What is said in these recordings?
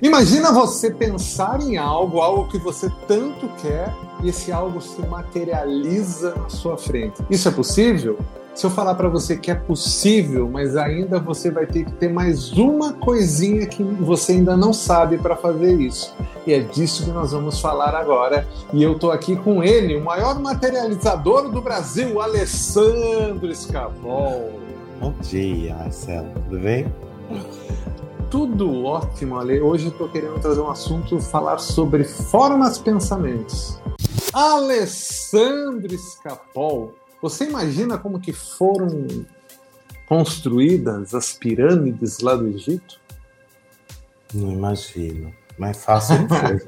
Imagina você pensar em algo, algo que você tanto quer, e esse algo se materializa na sua frente. Isso é possível? Se eu falar para você que é possível, mas ainda você vai ter que ter mais uma coisinha que você ainda não sabe para fazer isso. E é disso que nós vamos falar agora. E eu estou aqui com ele, o maior materializador do Brasil, Alessandro Scavol. Bom dia, Marcelo. Tudo bem? Tudo ótimo, Ale. Hoje eu estou querendo trazer um assunto, falar sobre formas pensamentos. Alessandro Scapol, você imagina como que foram construídas as pirâmides lá do Egito? Não imagino. Mas fácil não foi.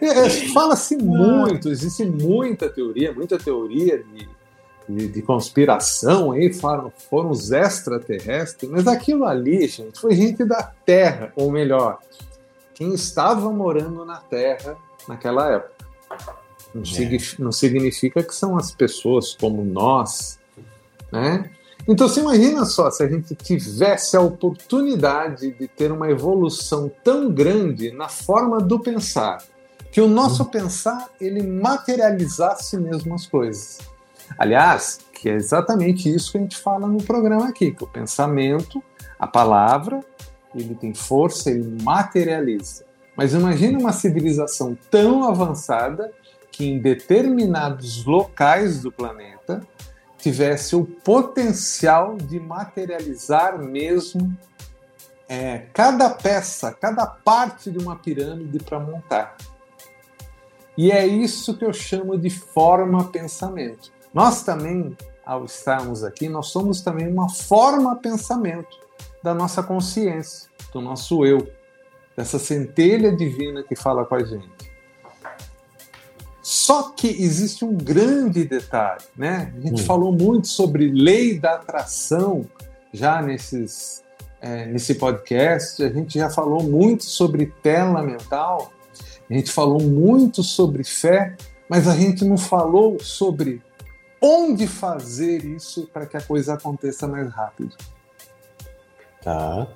É, Fala-se muito, existe muita teoria, muita teoria de de, de conspiração aí foram, foram os extraterrestres, mas aquilo ali, gente, foi gente da Terra, ou melhor, quem estava morando na Terra naquela época. Não, é. significa, não significa que são as pessoas como nós, né? Então você imagina só se a gente tivesse a oportunidade de ter uma evolução tão grande na forma do pensar, que o nosso hum. pensar ele materializasse mesmo as coisas. Aliás, que é exatamente isso que a gente fala no programa aqui, que o pensamento, a palavra, ele tem força, ele materializa. Mas imagine uma civilização tão avançada que em determinados locais do planeta tivesse o potencial de materializar mesmo é, cada peça, cada parte de uma pirâmide para montar. E é isso que eu chamo de forma pensamento. Nós também, ao estarmos aqui, nós somos também uma forma pensamento da nossa consciência, do nosso eu, dessa centelha divina que fala com a gente. Só que existe um grande detalhe, né? A gente hum. falou muito sobre lei da atração já nesses, é, nesse podcast, a gente já falou muito sobre tela mental, a gente falou muito sobre fé, mas a gente não falou sobre onde fazer isso para que a coisa aconteça mais rápido. Tá.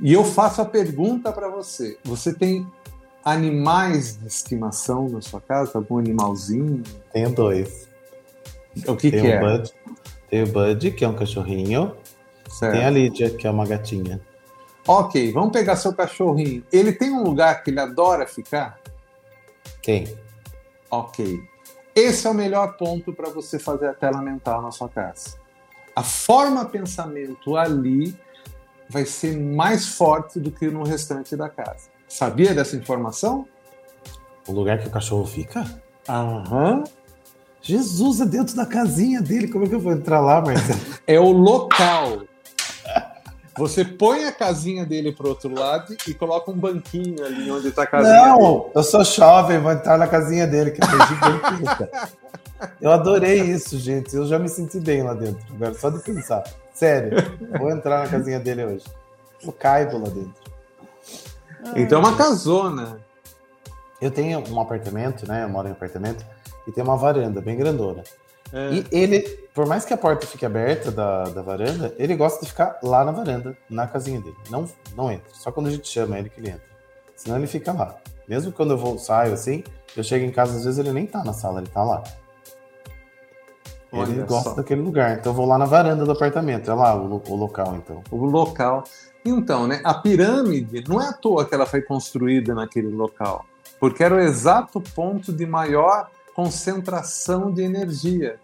E eu faço a pergunta para você: você tem animais de estimação na sua casa? Algum animalzinho? Tenho dois. O que, que é? Bud, tem o Bud, que é um cachorrinho. Certo. Tem a Lídia, que é uma gatinha. Ok, vamos pegar seu cachorrinho. Ele tem um lugar que ele adora ficar? Tem. Ok. Esse é o melhor ponto para você fazer a tela mental na sua casa. A forma pensamento ali vai ser mais forte do que no restante da casa. Sabia dessa informação? O lugar que o cachorro fica? Aham. Jesus, é dentro da casinha dele. Como é que eu vou entrar lá, Marcelo? é o local. Você põe a casinha dele pro outro lado e coloca um banquinho ali onde tá a casinha Não, dele. eu sou jovem, vou entrar na casinha dele, que é gigante. eu adorei isso, gente. Eu já me senti bem lá dentro. Agora, só de pensar. Sério, vou entrar na casinha dele hoje. Eu caibo lá dentro. Então é uma casona. Eu tenho um apartamento, né? Eu moro em um apartamento e tem uma varanda bem grandona. É. E ele, por mais que a porta fique aberta da, da varanda, ele gosta de ficar lá na varanda, na casinha dele. Não, não entra. Só quando a gente chama ele que ele entra. Senão ele fica lá. Mesmo quando eu vou, saio assim, eu chego em casa, às vezes ele nem tá na sala, ele tá lá. Olha ele gosta só. daquele lugar. Então eu vou lá na varanda do apartamento. É lá o, o local, então. O local. Então, né? A pirâmide não é à toa que ela foi construída naquele local. Porque era o exato ponto de maior concentração de energia,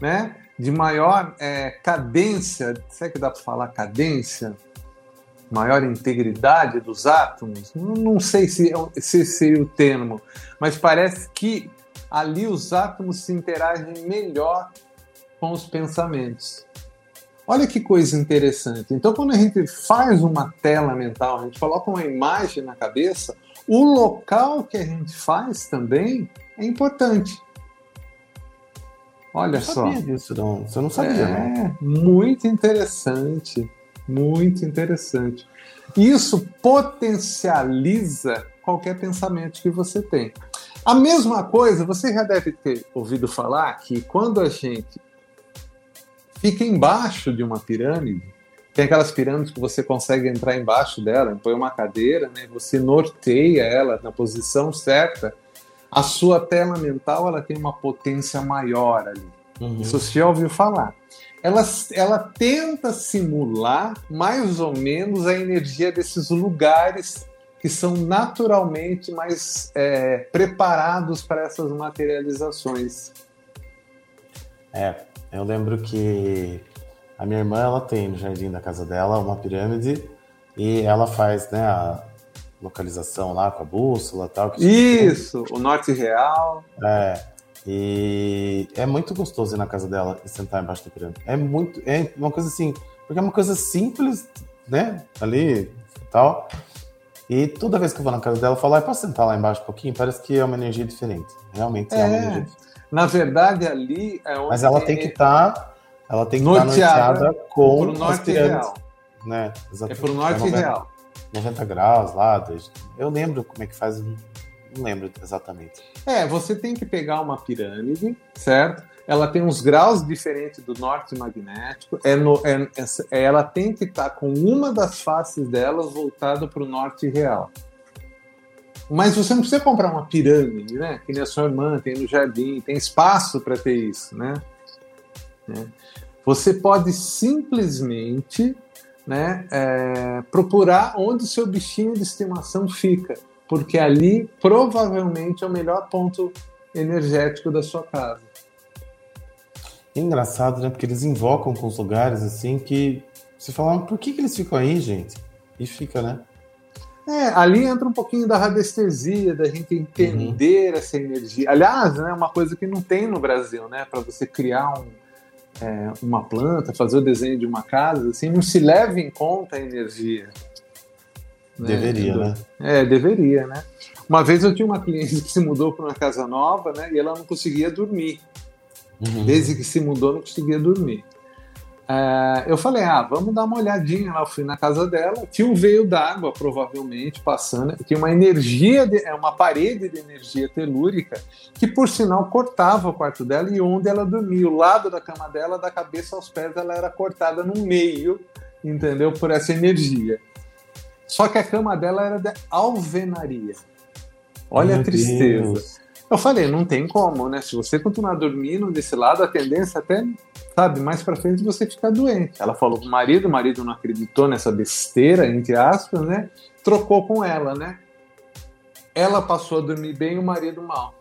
né? De maior é, cadência, será que dá para falar cadência? Maior integridade dos átomos? Não sei se, é se seria o termo, mas parece que ali os átomos se interagem melhor com os pensamentos. Olha que coisa interessante. Então, quando a gente faz uma tela mental, a gente coloca uma imagem na cabeça, o local que a gente faz também é importante. Olha só. disso, não. Você não sabia, é, não. Muito interessante. Muito interessante. Isso potencializa qualquer pensamento que você tem. A mesma coisa, você já deve ter ouvido falar que quando a gente fica embaixo de uma pirâmide, Tem aquelas pirâmides que você consegue entrar embaixo dela, põe uma cadeira, né? Você norteia ela na posição certa. A sua tela mental ela tem uma potência maior ali. Uhum. Isso você já ouviu falar. Ela, ela tenta simular mais ou menos a energia desses lugares que são naturalmente mais é, preparados para essas materializações. É, eu lembro que a minha irmã ela tem no jardim da casa dela uma pirâmide e ela faz né, a localização lá com a bússola tal. Isso, o norte real. É. E é muito gostoso ir na casa dela e sentar embaixo da pirâmide. É muito. É uma coisa assim. Porque é uma coisa simples, né? Ali e tal. E toda vez que eu vou na casa dela, eu falo, ah, posso sentar lá embaixo um pouquinho? Parece que é uma energia diferente. Realmente é, é uma energia diferente. Na verdade, ali é onde. Mas ela tem que estar. Tá, ela tem que estar tá norteada com o norte real. Né? Exatamente. É pro norte 90, real. 90 graus lá. Eu lembro como é que faz. Não lembro exatamente. É, você tem que pegar uma pirâmide, certo? Ela tem uns graus diferentes do norte magnético. É no, é, é, ela tem que estar tá com uma das faces delas voltada para o norte real. Mas você não precisa comprar uma pirâmide, né? Que nem a sua irmã tem no jardim, tem espaço para ter isso, né? né? Você pode simplesmente né, é, procurar onde o seu bichinho de estimação fica, porque ali provavelmente é o melhor ponto energético da sua casa. É engraçado, né? Porque eles invocam com os lugares assim que você fala, por que, que eles ficam aí, gente? E fica, né? É, ali entra um pouquinho da radiestesia, da gente entender uhum. essa energia. Aliás, né, uma coisa que não tem no Brasil, né? Para você criar um, é, uma planta, fazer o desenho de uma casa, assim, não se leva em conta a energia. Né? Deveria, né? É, deveria, né? Uma vez eu tinha uma cliente que se mudou para uma casa nova, né? E ela não conseguia dormir. Uhum. Desde que se mudou, não conseguia dormir. É, eu falei, ah, vamos dar uma olhadinha lá. Eu fui na casa dela, tinha um veio d'água, provavelmente, passando, tinha uma energia, de, é uma parede de energia telúrica, que por sinal cortava o quarto dela e onde ela dormia. O lado da cama dela, da cabeça aos pés, ela era cortada no meio, entendeu? Por essa energia. Só que a cama dela era de alvenaria. Olha Meu a tristeza. Deus. Eu falei, não tem como, né? Se você continuar dormindo desse lado, a tendência até, sabe, mais para frente você ficar doente. Ela falou pro marido, o marido não acreditou nessa besteira, entre aspas, né? Trocou com ela, né? Ela passou a dormir bem, o marido mal.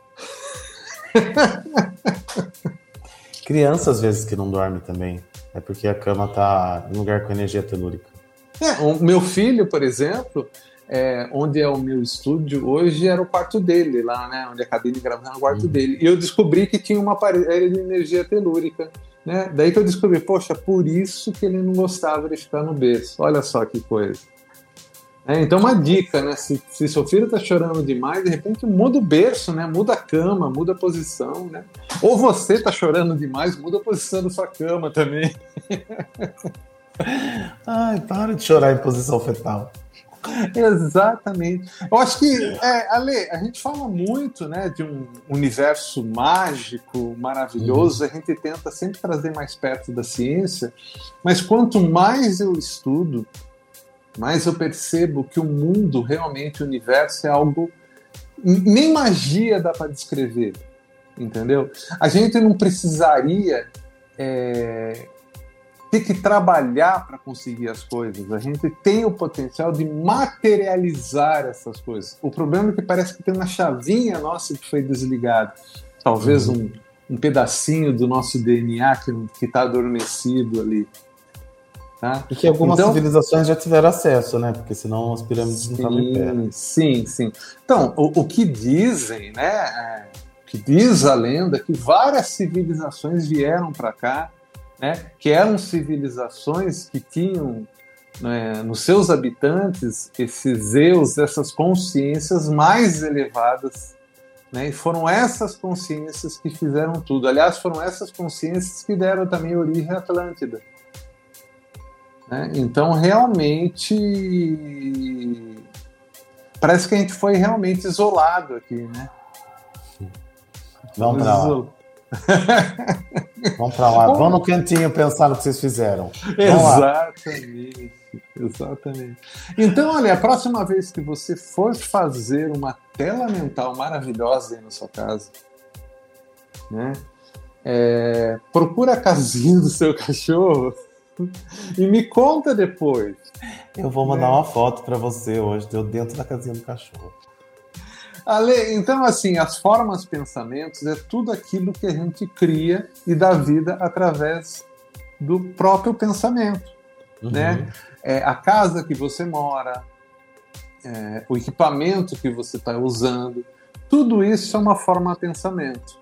Criança, às vezes, que não dorme também. É porque a cama tá em lugar com energia telúrica. É, o meu filho, por exemplo, é, onde é o meu estúdio hoje era o quarto dele, lá, né? Onde a cabine gravava no quarto uhum. dele. E eu descobri que tinha uma parede de energia telúrica. Né? Daí que eu descobri, poxa, por isso que ele não gostava de ficar no berço. Olha só que coisa. É, então, uma dica, né? Se, se seu filho está chorando demais, de repente muda o berço, né? Muda a cama, muda a posição, né? Ou você está chorando demais, muda a posição da sua cama também. Ai, para de chorar em posição fetal. Exatamente. Eu acho que, é, Ale, a gente fala muito né, de um universo mágico, maravilhoso, uhum. a gente tenta sempre trazer mais perto da ciência, mas quanto mais eu estudo, mais eu percebo que o mundo, realmente, o universo é algo. Nem magia dá para descrever, entendeu? A gente não precisaria é, ter que trabalhar para conseguir as coisas. A gente tem o potencial de materializar essas coisas. O problema é que parece que tem uma chavinha nossa que foi desligada. Talvez uhum. um, um pedacinho do nosso DNA que está adormecido ali. Tá? E que algumas então, civilizações já tiveram acesso, né? Porque senão as pirâmides sim, não estavam em pé. Sim, sim. Então, o, o que dizem, né? É, que diz a lenda que várias civilizações vieram para cá né, que eram civilizações que tinham né, nos seus habitantes esses eus, essas consciências mais elevadas. Né, e foram essas consciências que fizeram tudo. Aliás, foram essas consciências que deram também origem à Atlântida. Né? Então, realmente, parece que a gente foi realmente isolado aqui, né? Vamos lá. Vamos para lá, vamos no cantinho pensar no que vocês fizeram. Exatamente, exatamente. Então, olha, a próxima vez que você for fazer uma tela mental maravilhosa aí na sua casa, né? É, procura a casinha do seu cachorro e me conta depois. Eu vou mandar né? uma foto para você hoje, deu dentro da casinha do cachorro. Ale, então, assim, as formas pensamentos é tudo aquilo que a gente cria e dá vida através do próprio pensamento, uhum. né? É, a casa que você mora, é, o equipamento que você está usando, tudo isso é uma forma de pensamento,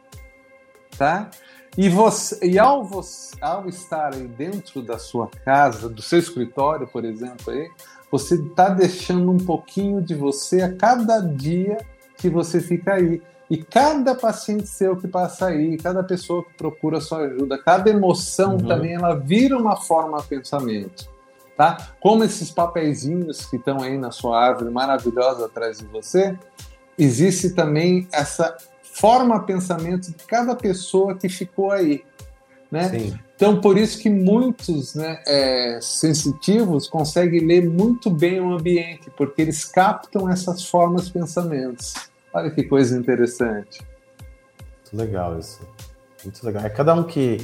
tá? E, você, e ao, você, ao estar aí dentro da sua casa, do seu escritório, por exemplo, aí, você está deixando um pouquinho de você a cada dia que você fica aí. E cada paciente seu que passa aí, cada pessoa que procura sua ajuda, cada emoção uhum. também, ela vira uma forma de pensamento. Tá? Como esses papeizinhos que estão aí na sua árvore maravilhosa atrás de você, existe também essa forma de pensamento de cada pessoa que ficou aí. Né? Sim. Então, por isso que muitos né, é, sensitivos conseguem ler muito bem o ambiente, porque eles captam essas formas de pensamentos. Olha que coisa interessante. Muito legal isso. Muito legal. É cada um que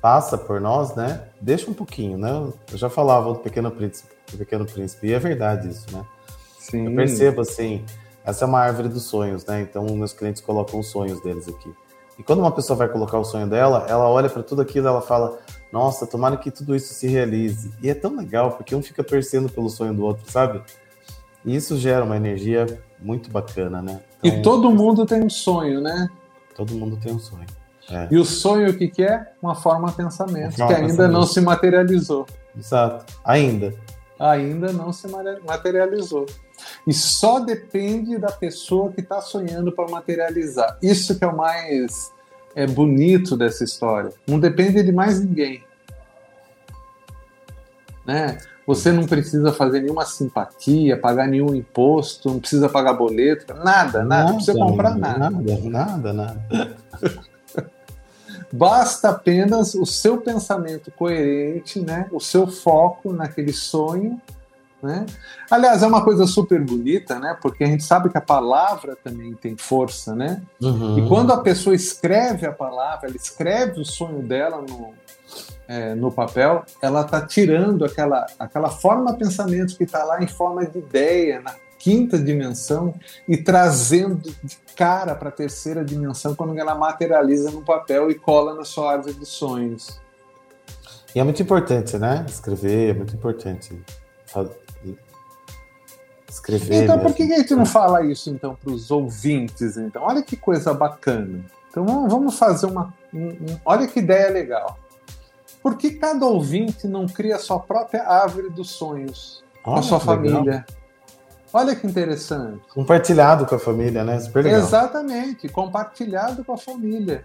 passa por nós, né? Deixa um pouquinho, né? Eu já falava do Pequeno Príncipe, do Pequeno Príncipe, e é verdade isso, né? Sim. Eu percebo assim, essa é uma árvore dos sonhos, né? Então meus clientes colocam os sonhos deles aqui. E quando uma pessoa vai colocar o sonho dela, ela olha para tudo aquilo, ela fala: "Nossa, tomara que tudo isso se realize". E é tão legal porque um fica torcendo pelo sonho do outro, sabe? E isso gera uma energia muito bacana, né? Então, e todo mundo tem um sonho, né? Todo mundo tem um sonho. É. E o sonho o que, que é? Uma forma de pensamento, que ainda pensamento. não se materializou. Exato. Ainda. Ainda não se materializou. E só depende da pessoa que está sonhando para materializar. Isso que é o mais é bonito dessa história. Não depende de mais ninguém. Né? Você não precisa fazer nenhuma simpatia, pagar nenhum imposto, não precisa pagar boleto, nada, nada, nada não precisa comprar nada. Nada, nada, nada. Basta apenas o seu pensamento coerente, né? o seu foco naquele sonho. Né? Aliás, é uma coisa super bonita, né? porque a gente sabe que a palavra também tem força. Né? Uhum. E quando a pessoa escreve a palavra, ela escreve o sonho dela no, é, no papel, ela está tirando aquela, aquela forma de pensamento que está lá em forma de ideia, na quinta dimensão, e trazendo de cara para a terceira dimensão quando ela materializa no papel e cola na sua árvore de sonhos. E é muito importante, né? Escrever é muito importante. Escrever. Então, por que a gente não fala isso então para os ouvintes? Então, olha que coisa bacana. Então, vamos fazer uma. Um, um, olha que ideia legal. Por que cada ouvinte não cria a sua própria árvore dos sonhos com a sua família? Legal. Olha que interessante. Compartilhado com a família, né? Super legal. Exatamente, compartilhado com a família.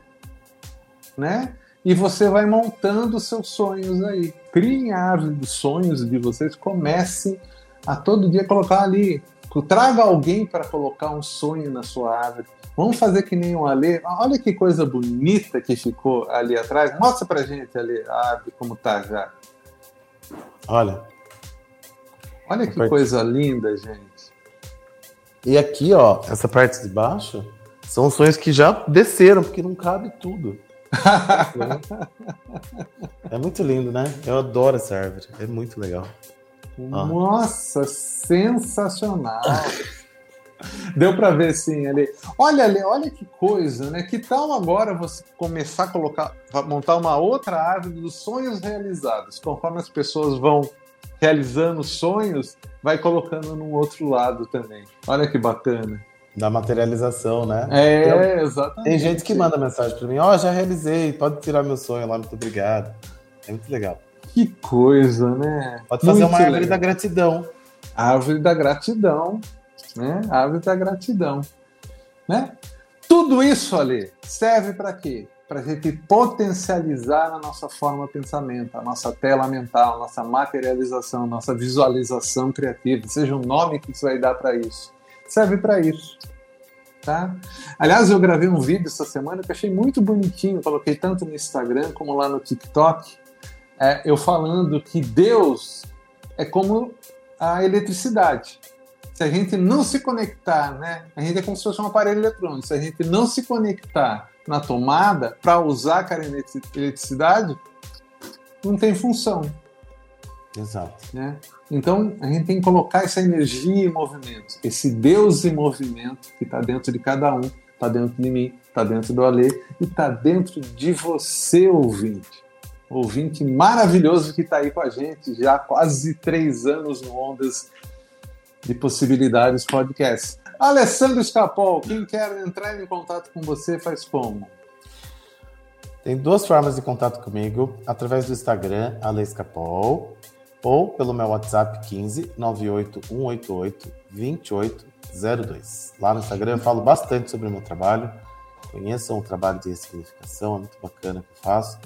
Né? E você vai montando seus sonhos aí. Criem a árvore dos sonhos de vocês, comecem a todo dia colocar ali. Traga alguém para colocar um sonho na sua árvore. Vamos fazer que nem um Ale. Olha que coisa bonita que ficou ali atrás. Mostra pra gente ali a árvore como tá já. Olha. Olha que coisa linda, gente. E aqui, ó, essa parte de baixo são sonhos que já desceram, porque não cabe tudo. é muito lindo, né? Eu adoro essa árvore. É muito legal. Nossa, sensacional. Deu para ver sim ali. Olha ali, olha que coisa, né? Que tal agora você começar a colocar, montar uma outra árvore dos sonhos realizados? Conforme as pessoas vão realizando sonhos, vai colocando num outro lado também. Olha que bacana. Da materialização, né? É, exatamente. Tem gente que manda mensagem para mim: Ó, oh, já realizei, pode tirar meu sonho lá, muito obrigado. É muito legal. Que coisa, né? Pode fazer muito uma árvore legal. da gratidão. Árvore da gratidão né? Árvore da gratidão, né? Tudo isso ali serve para quê? Para a gente potencializar a nossa forma de pensamento, a nossa tela mental, a nossa materialização, a nossa visualização criativa, seja o nome que você vai dar para isso. Serve para isso. Tá? Aliás, eu gravei um vídeo essa semana que achei muito bonitinho, coloquei tanto no Instagram como lá no TikTok, é, eu falando que Deus é como a eletricidade. Se a gente não se conectar, né? A gente é como se fosse um aparelho eletrônico. Se a gente não se conectar na tomada para usar aquela eletricidade, não tem função. Exato. Né? Então a gente tem que colocar essa energia em movimento, esse Deus em movimento que está dentro de cada um, está dentro de mim, está dentro do Alê e está dentro de você, ouvinte. Ouvinte maravilhoso que está aí com a gente já há quase três anos no Ondas de Possibilidades Podcast. Alessandro Escapol, quem quer entrar em contato com você faz como? Tem duas formas de contato comigo, através do Instagram, Alescapol, ou pelo meu WhatsApp 15 98 188 2802. Lá no Instagram eu falo bastante sobre o meu trabalho. Conheçam o trabalho de ressignificação, é muito bacana que eu faço.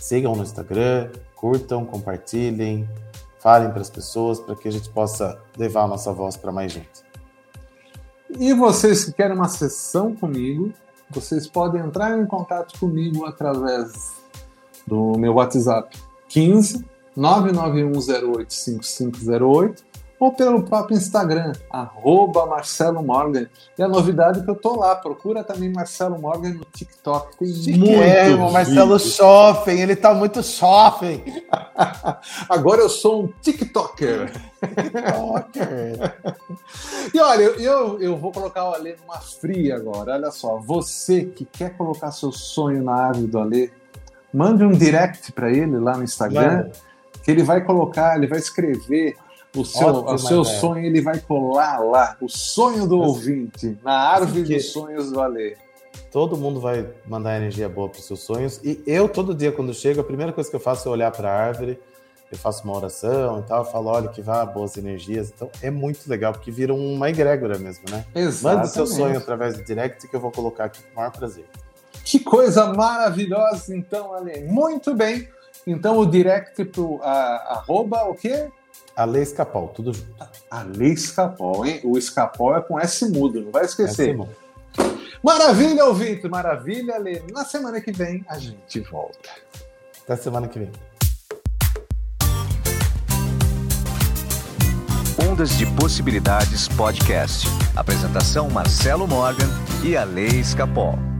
Sigam no Instagram, curtam, compartilhem, falem para as pessoas para que a gente possa levar a nossa voz para mais gente. E vocês que querem uma sessão comigo, vocês podem entrar em contato comigo através do meu WhatsApp 15 991085508 ou pelo próprio Instagram, arroba Marcelo Morgan. E a novidade é que eu tô lá, procura também Marcelo Morgan no TikTok. Tem muito é, o Marcelo Shopping, ele tá muito shopping. Agora eu sou um TikToker. TikToker. e olha, eu, eu, eu vou colocar o Alê numa fria agora. Olha só, você que quer colocar seu sonho na árvore do Alê, mande um direct para ele lá no Instagram, que ele vai colocar, ele vai escrever o seu, o seu sonho ele vai colar lá, o sonho do ouvinte, na árvore dos sonhos do Alê. Todo mundo vai mandar energia boa para os seus sonhos. E eu, todo dia, quando chego, a primeira coisa que eu faço é olhar para a árvore, eu faço uma oração e tal, falo, olha, que vá boas energias. Então é muito legal, porque vira uma egrégora mesmo, né? Exatamente. Manda o seu sonho através do direct que eu vou colocar aqui com o maior prazer. Que coisa maravilhosa, então, Ale. Muito bem. Então, o direct para arroba o quê? Ale Escapol, tudo junto. Ale Escapol, hein? O Escapol é com S mudo, não vai esquecer. Maravilha, ouvinte, maravilha, Ale. Na semana que vem a gente volta. Até semana que vem. Ondas de Possibilidades Podcast. Apresentação Marcelo Morgan e Ale Escapol.